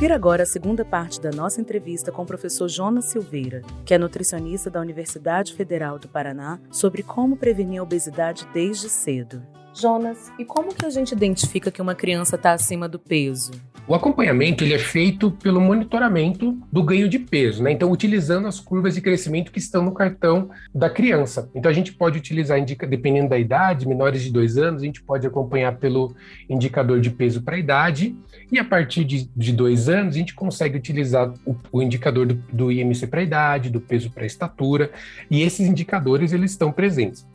Confira agora a segunda parte da nossa entrevista com o professor Jonas Silveira, que é nutricionista da Universidade Federal do Paraná, sobre como prevenir a obesidade desde cedo. Jonas, e como que a gente identifica que uma criança está acima do peso? O acompanhamento ele é feito pelo monitoramento do ganho de peso, né? Então, utilizando as curvas de crescimento que estão no cartão da criança. Então, a gente pode utilizar, dependendo da idade, menores de dois anos, a gente pode acompanhar pelo indicador de peso para a idade, e a partir de, de, dois anos, a gente consegue utilizar o, o indicador do, do IMC para a idade, do peso para a estatura, e esses indicadores eles estão presentes.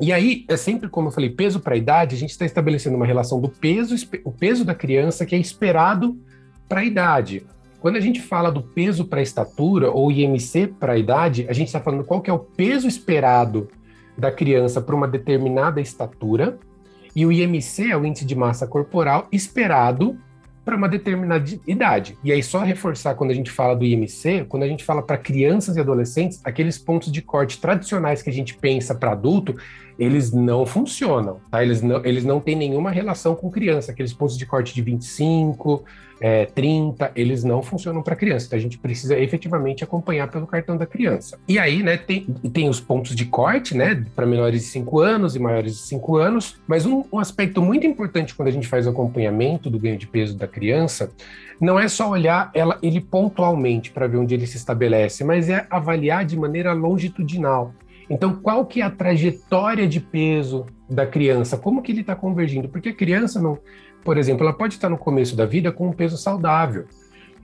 E aí, é sempre como eu falei, peso para a idade, a gente está estabelecendo uma relação do peso, o peso da criança que é esperado para a idade. Quando a gente fala do peso para a estatura ou IMC para a idade, a gente está falando qual que é o peso esperado da criança para uma determinada estatura, e o IMC é o índice de massa corporal esperado para uma determinada idade. E aí, só reforçar quando a gente fala do IMC, quando a gente fala para crianças e adolescentes, aqueles pontos de corte tradicionais que a gente pensa para adulto, eles não funcionam, tá? Eles não, eles não têm nenhuma relação com criança. Aqueles pontos de corte de 25, é, 30, eles não funcionam para criança. Então a gente precisa efetivamente acompanhar pelo cartão da criança. E aí, né, tem, tem os pontos de corte, né, para menores de 5 anos e maiores de 5 anos. Mas um, um aspecto muito importante quando a gente faz o acompanhamento do ganho de peso da criança não é só olhar ela, ele pontualmente para ver onde ele se estabelece, mas é avaliar de maneira longitudinal. Então, qual que é a trajetória de peso da criança? Como que ele está convergindo? Porque a criança, não, por exemplo, ela pode estar no começo da vida com um peso saudável,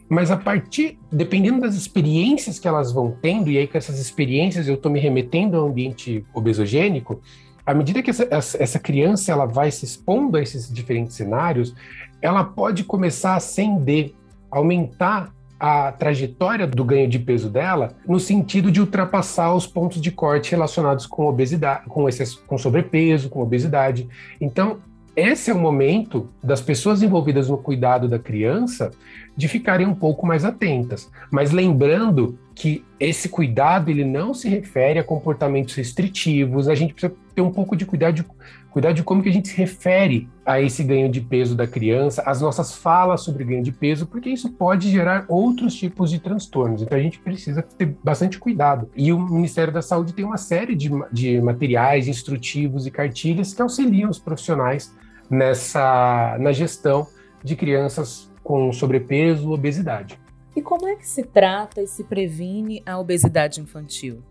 mas a partir, dependendo das experiências que elas vão tendo, e aí com essas experiências eu estou me remetendo ao ambiente obesogênico, à medida que essa, essa criança ela vai se expondo a esses diferentes cenários, ela pode começar a ascender, aumentar a trajetória do ganho de peso dela no sentido de ultrapassar os pontos de corte relacionados com obesidade, com, excesso, com sobrepeso, com obesidade. Então, esse é o momento das pessoas envolvidas no cuidado da criança de ficarem um pouco mais atentas, mas lembrando que esse cuidado ele não se refere a comportamentos restritivos, a gente precisa ter um pouco de cuidado de, cuidar de como que a gente se refere a esse ganho de peso da criança, as nossas falas sobre ganho de peso, porque isso pode gerar outros tipos de transtornos. Então a gente precisa ter bastante cuidado. E o Ministério da Saúde tem uma série de, de materiais instrutivos e cartilhas que auxiliam os profissionais nessa na gestão de crianças com sobrepeso, obesidade. E como é que se trata e se previne a obesidade infantil?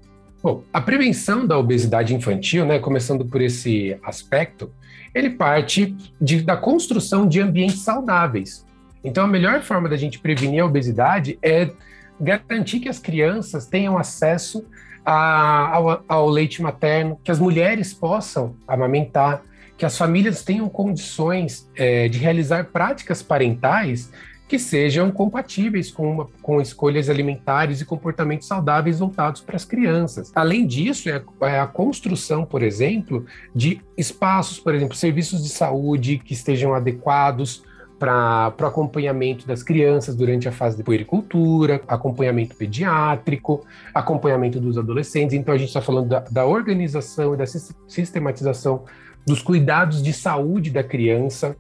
Bom, a prevenção da obesidade infantil, né, começando por esse aspecto, ele parte de, da construção de ambientes saudáveis. Então, a melhor forma da gente prevenir a obesidade é garantir que as crianças tenham acesso a, ao, ao leite materno, que as mulheres possam amamentar, que as famílias tenham condições é, de realizar práticas parentais que sejam compatíveis com, uma, com escolhas alimentares e comportamentos saudáveis voltados para as crianças. Além disso, é é a construção, por exemplo, de espaços, por exemplo, serviços de saúde que estejam adequados para o acompanhamento das crianças durante a fase de puericultura, acompanhamento pediátrico, acompanhamento dos adolescentes. Então, a gente está falando da, da organização e da sistematização dos cuidados de saúde da criança.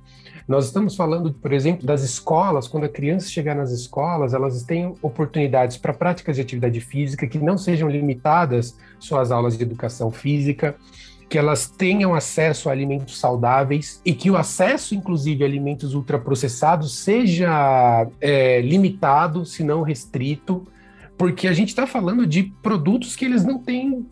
Nós estamos falando, por exemplo, das escolas, quando a criança chegar nas escolas, elas têm oportunidades para práticas de atividade física que não sejam limitadas só às aulas de educação física, que elas tenham acesso a alimentos saudáveis e que o acesso, inclusive, a alimentos ultraprocessados seja é, limitado, se não restrito, porque a gente está falando de produtos que eles não têm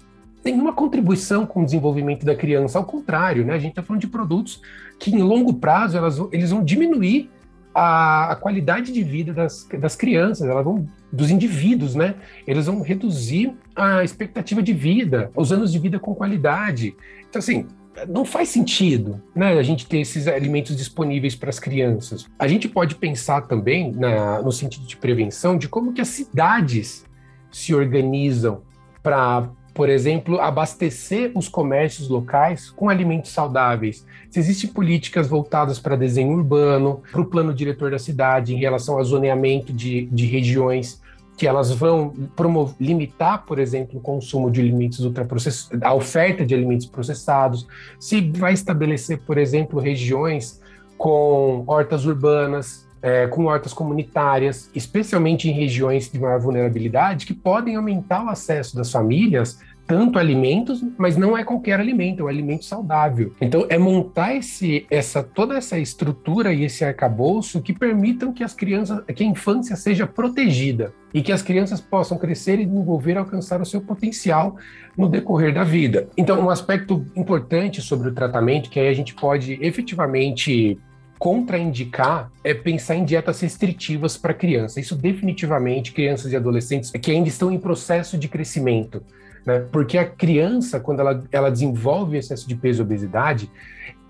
nenhuma contribuição com o desenvolvimento da criança, ao contrário, né? A gente está falando de produtos que em longo prazo elas, eles vão diminuir a, a, qualidade de vida das, das crianças, elas vão dos indivíduos, né? Eles vão reduzir a expectativa de vida, os anos de vida com qualidade. Então, assim, não faz sentido, né? A gente ter esses alimentos disponíveis para as crianças. A gente pode pensar também na, no sentido de prevenção de como que as cidades se organizam para por exemplo, abastecer os comércios locais com alimentos saudáveis. Se existem políticas voltadas para desenho urbano, para o plano diretor da cidade, em relação ao zoneamento de, de regiões, que elas vão limitar, por exemplo, o consumo de alimentos ultraprocessados, a oferta de alimentos processados, se vai estabelecer, por exemplo, regiões com hortas urbanas, é, com hortas comunitárias, especialmente em regiões de maior vulnerabilidade, que podem aumentar o acesso das famílias tanto alimentos, mas não é qualquer alimento, é um alimento saudável. Então, é montar esse, essa, toda essa estrutura e esse arcabouço que permitam que as crianças, que a infância seja protegida e que as crianças possam crescer e desenvolver, alcançar o seu potencial no decorrer da vida. Então, um aspecto importante sobre o tratamento, que aí a gente pode efetivamente contraindicar é pensar em dietas restritivas para criança. Isso definitivamente crianças e adolescentes que ainda estão em processo de crescimento, né? Porque a criança, quando ela, ela desenvolve excesso de peso e obesidade,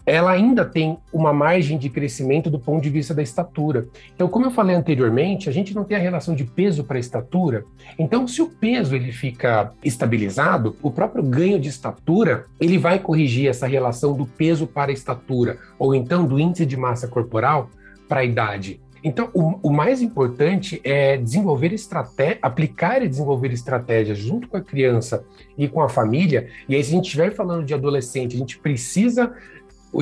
ela ainda tem uma margem de crescimento do ponto de vista da estatura. Então, como eu falei anteriormente, a gente não tem a relação de peso para estatura. Então, se o peso ele fica estabilizado, o próprio ganho de estatura ele vai corrigir essa relação do peso para estatura, ou então do índice de massa corporal para a idade. Então, o, o, mais importante é desenvolver estratégia, aplicar e desenvolver estratégias junto com a criança e com a família. E aí, se a gente estiver falando de adolescente, a gente precisa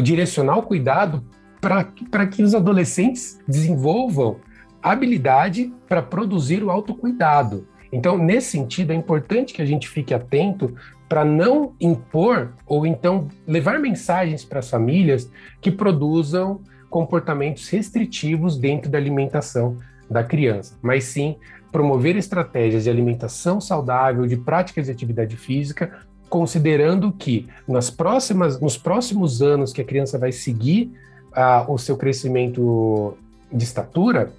direcionar o cuidado para que os adolescentes desenvolvam habilidade para produzir o autocuidado. Então, nesse sentido, é importante que a gente fique atento para não impor ou então levar mensagens para as famílias que produzam comportamentos restritivos dentro da alimentação da criança, mas sim promover estratégias de alimentação saudável, de práticas de atividade física, considerando que nas próximas, nos próximos anos que a criança vai seguir uh, o seu crescimento de estatura,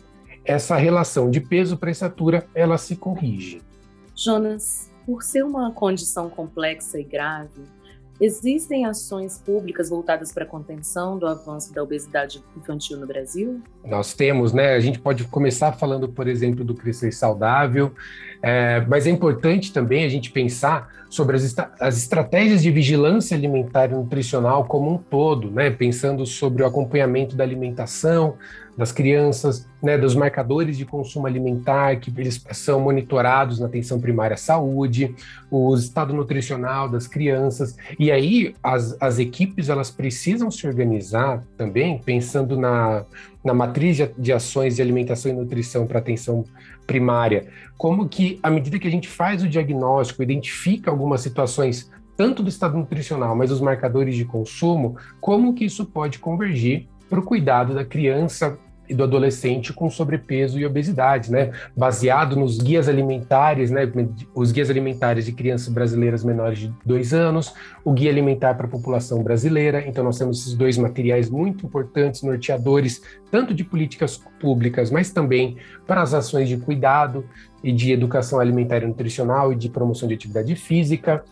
essa relação de peso para estatura ela se corrige. Jonas, por ser uma condição complexa e grave, Existem ações públicas voltadas para a contenção do avanço da obesidade infantil no Brasil? Nós temos, né? A gente pode começar falando, por exemplo, do crescer saudável, é, mas é importante também a gente pensar sobre as, as estratégias de vigilância alimentar e nutricional como um todo, né? Pensando sobre o acompanhamento da alimentação, das crianças, né, dos marcadores de consumo alimentar, que eles são monitorados na atenção primária à saúde, o estado nutricional das crianças. E aí as, as equipes elas precisam se organizar também, pensando na, na matriz de, de ações de alimentação e nutrição para atenção primária, como que à medida que a gente faz o diagnóstico, identifica algumas situações tanto do estado nutricional, mas os marcadores de consumo, como que isso pode convergir para o cuidado da criança e do adolescente com sobrepeso e obesidade, né? Baseado nos guias alimentares, né? Os guias alimentares de crianças brasileiras menores de dois anos, o guia alimentar para a população brasileira. Então, nós temos esses dois materiais muito importantes, norteadores, tanto de políticas públicas, mas também para as ações de cuidado e de educação alimentar e nutricional e de promoção de atividade física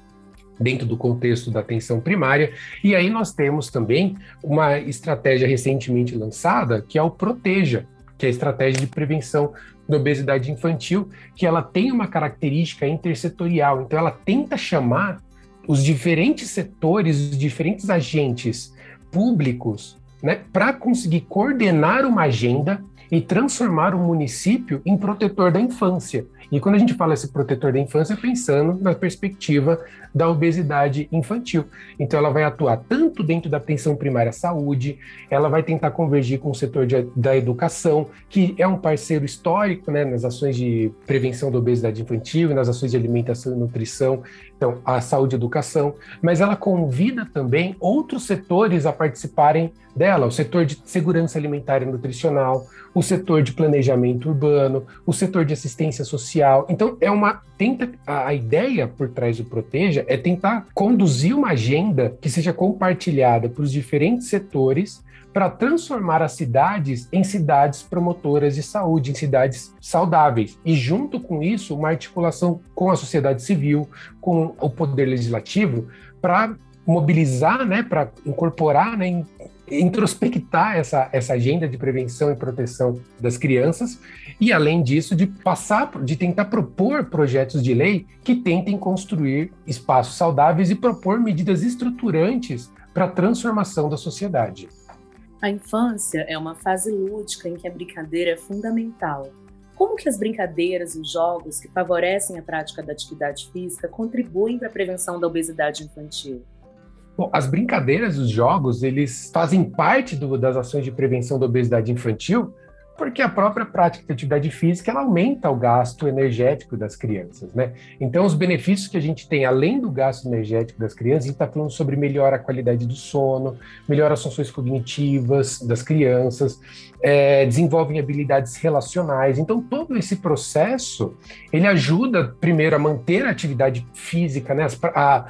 dentro do contexto da atenção primária. E aí nós temos também uma estratégia recentemente lançada, que é o Proteja, que é a estratégia de prevenção da obesidade infantil, que ela tem uma característica intersetorial. Então ela tenta chamar os diferentes setores, os diferentes agentes públicos, né, para conseguir coordenar uma agenda e transformar o município em protetor da infância. E quando a gente fala esse protetor da infância, é pensando na perspectiva da obesidade infantil. Então, ela vai atuar tanto dentro da atenção primária à saúde, ela vai tentar convergir com o setor de, da educação, que é um parceiro histórico né, nas ações de prevenção da obesidade infantil e nas ações de alimentação e nutrição, então, a saúde e educação, mas ela convida também outros setores a participarem dela, o setor de segurança alimentar e nutricional, o setor de planejamento urbano, o setor de assistência social. Então, é uma tenta a, ideia por trás do Proteja é tentar conduzir uma agenda que seja compartilhada por os diferentes setores para transformar as cidades em cidades promotoras de saúde, em cidades saudáveis. E, junto com isso, uma articulação com a sociedade civil, com o poder legislativo, para mobilizar, né, para incorporar né, em introspectar essa, essa agenda de prevenção e proteção das crianças e, além disso, de passar, de tentar propor projetos de lei que tentem construir espaços saudáveis e propor medidas estruturantes para a transformação da sociedade. A infância é uma fase lúdica em que a brincadeira é fundamental. Como que as brincadeiras e os jogos que favorecem a prática da atividade física contribuem para a prevenção da obesidade infantil? Bom, as brincadeiras, os jogos, eles fazem parte do, das ações de prevenção da obesidade infantil, porque a própria prática de atividade física ela aumenta o gasto energético das crianças, né? Então, os benefícios que a gente tem além do gasto energético das crianças, a gente está falando sobre melhora a qualidade do sono, melhora as funções cognitivas das crianças, é, desenvolvem habilidades relacionais. Então, todo esse processo ele ajuda primeiro a manter a atividade física, né? A,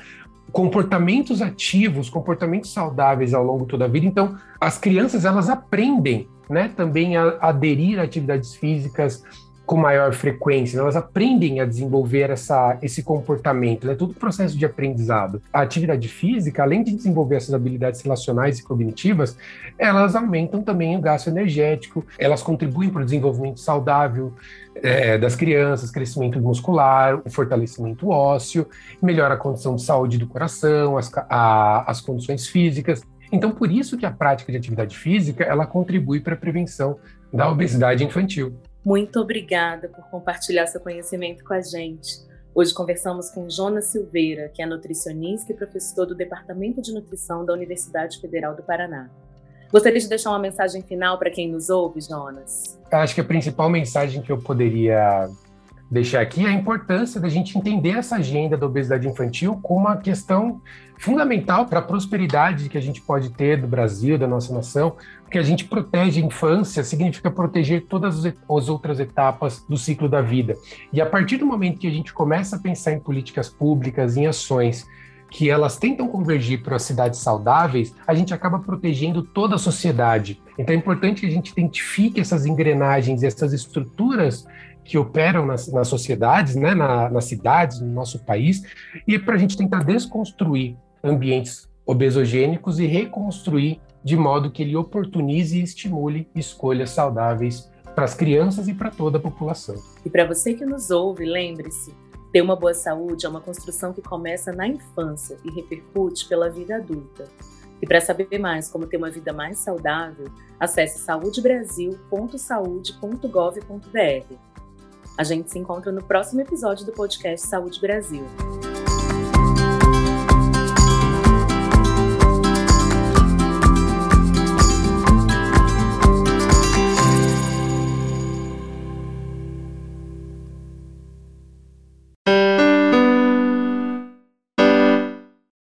comportamentos ativos, comportamentos saudáveis ao longo toda a vida. Então, as crianças elas aprendem, né, também a aderir a atividades físicas com maior frequência, elas aprendem a desenvolver essa, esse comportamento, né? todo o processo de aprendizado. A atividade física, além de desenvolver essas habilidades relacionais e cognitivas, elas aumentam também o gasto energético, elas contribuem para o desenvolvimento saudável é, das crianças, crescimento muscular, fortalecimento ósseo, melhora a condição de saúde do coração, as, a, as condições físicas. Então, por isso que a prática de atividade física, ela contribui para a prevenção da obesidade infantil. Muito obrigada por compartilhar seu conhecimento com a gente. Hoje conversamos com Jonas Silveira, que é nutricionista e professor do Departamento de Nutrição da Universidade Federal do Paraná. Gostaria de deixar uma mensagem final para quem nos ouve, Jonas? Acho que a principal mensagem que eu poderia deixar aqui é a importância da gente entender essa agenda da obesidade infantil como uma questão fundamental para a prosperidade que a gente pode ter do Brasil, da nossa nação, porque a gente protege a infância, significa proteger todas as outras etapas do ciclo da vida. E a partir do momento que a gente começa a pensar em políticas públicas, em ações que elas tentam convergir para cidades saudáveis, a gente acaba protegendo toda a sociedade. Então é importante que a gente identifique essas engrenagens, essas estruturas que operam nas, nas sociedades, né, na, nas cidades, no nosso país, e para a gente tentar desconstruir ambientes obesogênicos e reconstruir de modo que ele oportunize e estimule escolhas saudáveis para as crianças e para toda a população. E para você que nos ouve, lembre-se, ter uma boa saúde é uma construção que começa na infância e repercute pela vida adulta. E para saber mais como ter uma vida mais saudável, acesse saudebrasil.saude.gov.br. A gente se encontra no próximo episódio do podcast Saúde Brasil.